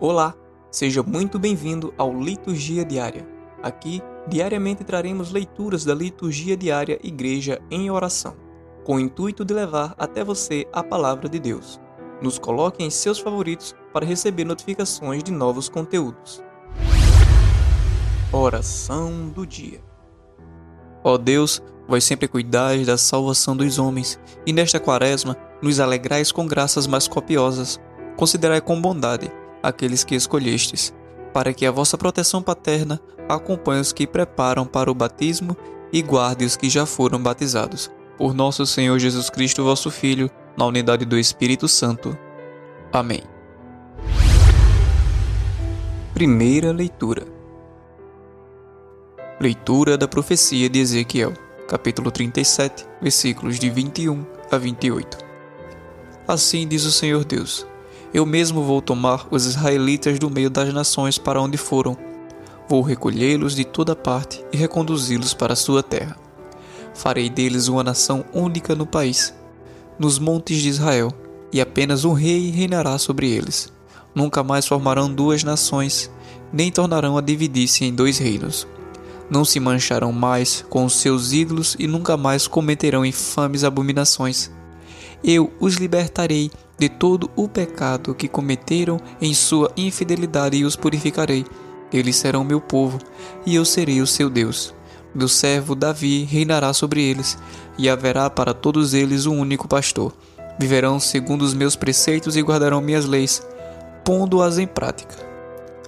Olá, seja muito bem-vindo ao Liturgia Diária. Aqui, diariamente traremos leituras da Liturgia Diária Igreja em Oração, com o intuito de levar até você a palavra de Deus. Nos coloque em seus favoritos para receber notificações de novos conteúdos. Oração do Dia Ó Deus, vós sempre cuidais da salvação dos homens, e nesta quaresma nos alegrais com graças mais copiosas. Considerai com bondade aqueles que escolhestes, para que a vossa proteção paterna acompanhe os que preparam para o batismo e guarde os que já foram batizados. Por nosso Senhor Jesus Cristo, vosso Filho, na unidade do Espírito Santo. Amém. Primeira leitura. Leitura da profecia de Ezequiel, capítulo 37, versículos de 21 a 28. Assim diz o Senhor Deus: eu mesmo vou tomar os israelitas do meio das nações para onde foram. Vou recolhê-los de toda parte e reconduzi-los para a sua terra. Farei deles uma nação única no país, nos montes de Israel, e apenas um rei reinará sobre eles. Nunca mais formarão duas nações, nem tornarão a dividir-se em dois reinos. Não se mancharão mais com os seus ídolos e nunca mais cometerão infames abominações. Eu os libertarei de todo o pecado que cometeram em sua infidelidade e os purificarei. Eles serão meu povo, e eu serei o seu Deus. Meu servo Davi reinará sobre eles, e haverá para todos eles um único pastor. Viverão segundo os meus preceitos e guardarão minhas leis, pondo-as em prática.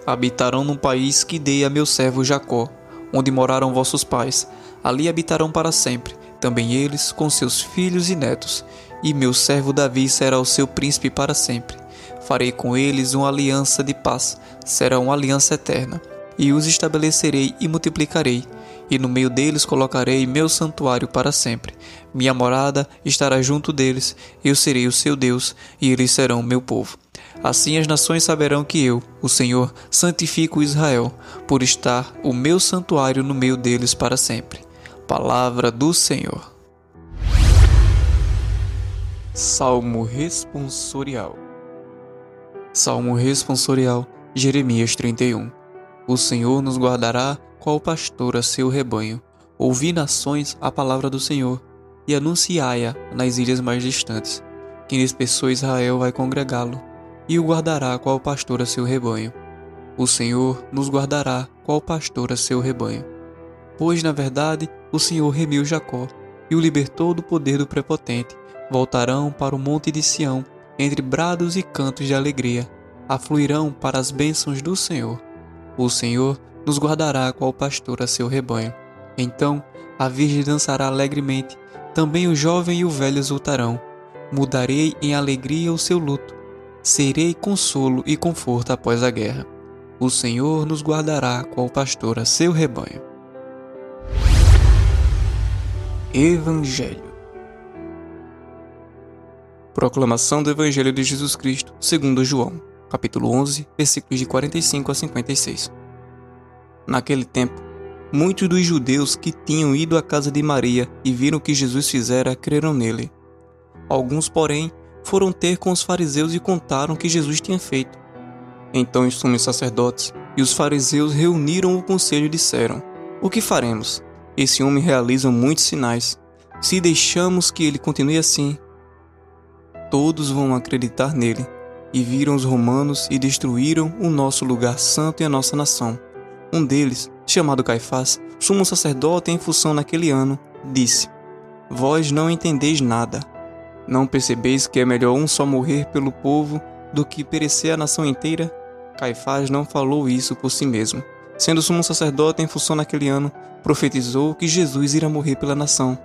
Habitarão num país que dei a meu servo Jacó, onde moraram vossos pais. Ali habitarão para sempre, também eles com seus filhos e netos e meu servo Davi será o seu príncipe para sempre. Farei com eles uma aliança de paz, será uma aliança eterna, e os estabelecerei e multiplicarei, e no meio deles colocarei meu santuário para sempre. Minha morada estará junto deles, eu serei o seu Deus, e eles serão meu povo. Assim as nações saberão que eu, o Senhor, santifico Israel, por estar o meu santuário no meio deles para sempre. Palavra do Senhor. Salmo responsorial. Salmo responsorial, Jeremias 31. O Senhor nos guardará qual pastor a seu rebanho. Ouvi nações a palavra do Senhor e anunciai-a nas ilhas mais distantes. Quem dispersou Israel vai congregá-lo e o guardará qual pastor a seu rebanho. O Senhor nos guardará qual pastor a seu rebanho. Pois, na verdade, o Senhor remiu Jacó e o libertou do poder do prepotente voltarão para o monte de Sião, entre brados e cantos de alegria, afluirão para as bênçãos do Senhor. O Senhor nos guardará qual pastor a seu rebanho. Então a virgem dançará alegremente, também o jovem e o velho exultarão. Mudarei em alegria o seu luto, serei consolo e conforto após a guerra. O Senhor nos guardará qual pastor a seu rebanho. Evangelho Proclamação do Evangelho de Jesus Cristo, segundo João, capítulo 11, versículos de 45 a 56. Naquele tempo, muitos dos judeus que tinham ido à casa de Maria e viram o que Jesus fizera creram nele. Alguns, porém, foram ter com os fariseus e contaram o que Jesus tinha feito. Então os sumos sacerdotes e os fariseus reuniram o conselho e disseram: O que faremos? Esse homem realiza muitos sinais. Se deixamos que ele continue assim, todos vão acreditar nele. E viram os romanos e destruíram o nosso lugar santo e a nossa nação. Um deles, chamado Caifás, sumo sacerdote em função naquele ano, disse: Vós não entendeis nada. Não percebeis que é melhor um só morrer pelo povo do que perecer a nação inteira? Caifás não falou isso por si mesmo. Sendo sumo sacerdote em função naquele ano, profetizou que Jesus irá morrer pela nação.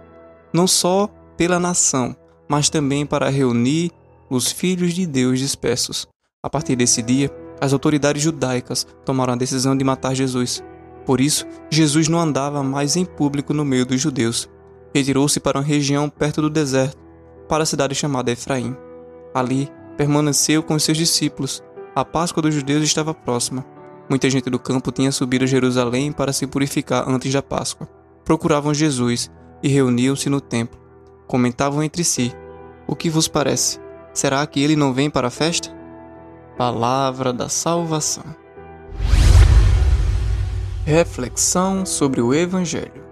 Não só pela nação, mas também para reunir os filhos de Deus dispersos. A partir desse dia, as autoridades judaicas tomaram a decisão de matar Jesus. Por isso, Jesus não andava mais em público no meio dos judeus. Retirou-se para uma região perto do deserto, para a cidade chamada Efraim. Ali, permaneceu com seus discípulos. A Páscoa dos judeus estava próxima. Muita gente do campo tinha subido a Jerusalém para se purificar antes da Páscoa. Procuravam Jesus e reuniam-se no templo comentavam entre si: O que vos parece? Será que ele não vem para a festa? Palavra da Salvação. Reflexão sobre o Evangelho.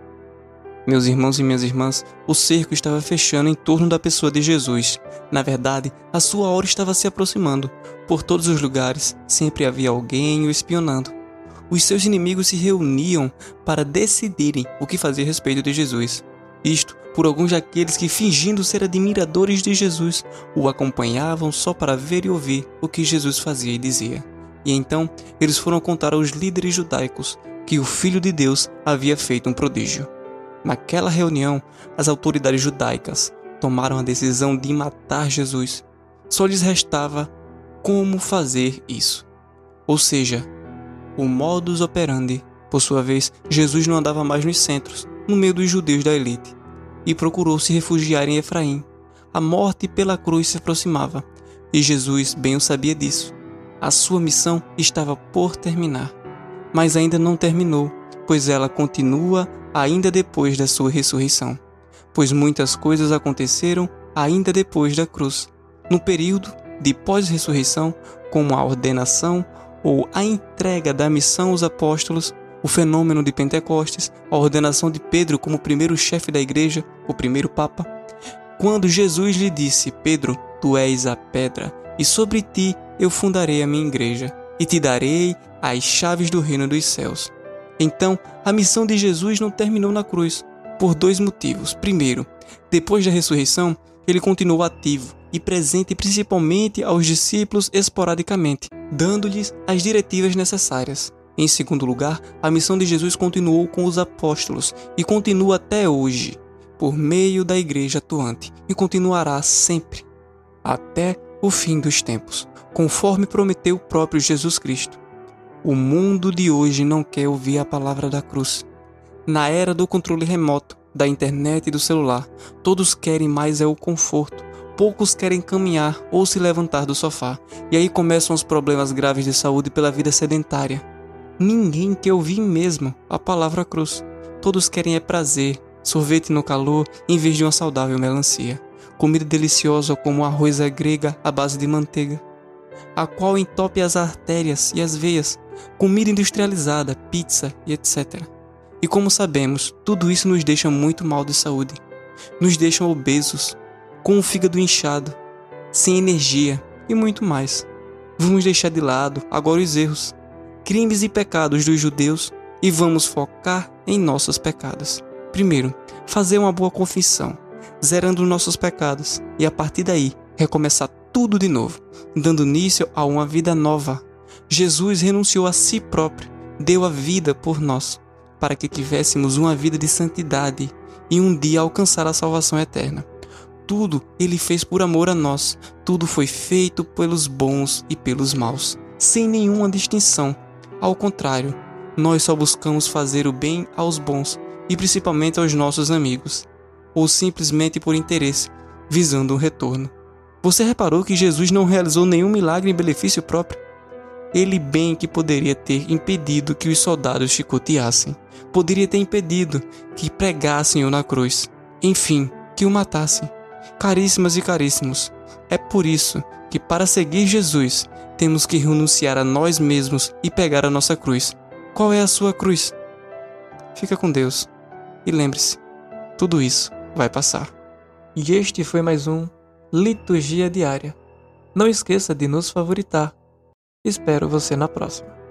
Meus irmãos e minhas irmãs, o cerco estava fechando em torno da pessoa de Jesus. Na verdade, a sua hora estava se aproximando. Por todos os lugares, sempre havia alguém o espionando. Os seus inimigos se reuniam para decidirem o que fazer a respeito de Jesus. Isto por alguns daqueles que, fingindo ser admiradores de Jesus, o acompanhavam só para ver e ouvir o que Jesus fazia e dizia. E então eles foram contar aos líderes judaicos que o Filho de Deus havia feito um prodígio. Naquela reunião, as autoridades judaicas tomaram a decisão de matar Jesus. Só lhes restava como fazer isso. Ou seja, o modus operandi. Por sua vez, Jesus não andava mais nos centros, no meio dos judeus da elite, e procurou se refugiar em Efraim. A morte pela cruz se aproximava, e Jesus bem o sabia disso. A sua missão estava por terminar, mas ainda não terminou, pois ela continua ainda depois da sua ressurreição. Pois muitas coisas aconteceram ainda depois da cruz, no período de pós-ressurreição, como a ordenação ou a entrega da missão aos apóstolos o fenômeno de Pentecostes, a ordenação de Pedro como primeiro chefe da igreja, o primeiro papa. Quando Jesus lhe disse: Pedro, tu és a pedra, e sobre ti eu fundarei a minha igreja, e te darei as chaves do reino dos céus. Então, a missão de Jesus não terminou na cruz, por dois motivos. Primeiro, depois da ressurreição, ele continuou ativo e presente principalmente aos discípulos esporadicamente, dando-lhes as diretivas necessárias. Em segundo lugar, a missão de Jesus continuou com os apóstolos e continua até hoje, por meio da igreja atuante, e continuará sempre, até o fim dos tempos, conforme prometeu o próprio Jesus Cristo. O mundo de hoje não quer ouvir a palavra da cruz. Na era do controle remoto, da internet e do celular, todos querem mais é o conforto. Poucos querem caminhar ou se levantar do sofá, e aí começam os problemas graves de saúde pela vida sedentária Ninguém quer ouvir mesmo a palavra cruz. Todos querem é prazer, sorvete no calor em vez de uma saudável melancia. Comida deliciosa como arroz à grega à base de manteiga, a qual entope as artérias e as veias. Comida industrializada, pizza e etc. E como sabemos, tudo isso nos deixa muito mal de saúde. Nos deixa obesos, com o fígado inchado, sem energia e muito mais. Vamos deixar de lado agora os erros crimes e pecados dos judeus e vamos focar em nossos pecados. Primeiro, fazer uma boa confissão, zerando nossos pecados e a partir daí recomeçar tudo de novo, dando início a uma vida nova. Jesus renunciou a si próprio, deu a vida por nós, para que tivéssemos uma vida de santidade e um dia alcançar a salvação eterna. Tudo ele fez por amor a nós, tudo foi feito pelos bons e pelos maus, sem nenhuma distinção, ao contrário, nós só buscamos fazer o bem aos bons e principalmente aos nossos amigos, ou simplesmente por interesse, visando um retorno. Você reparou que Jesus não realizou nenhum milagre em benefício próprio? Ele bem que poderia ter impedido que os soldados chicoteassem, poderia ter impedido que pregassem-o na cruz, enfim, que o matassem. Caríssimas e caríssimos, é por isso que para seguir Jesus temos que renunciar a nós mesmos e pegar a nossa cruz. Qual é a sua cruz? Fica com Deus e lembre-se, tudo isso vai passar. E este foi mais um Liturgia Diária. Não esqueça de nos favoritar. Espero você na próxima.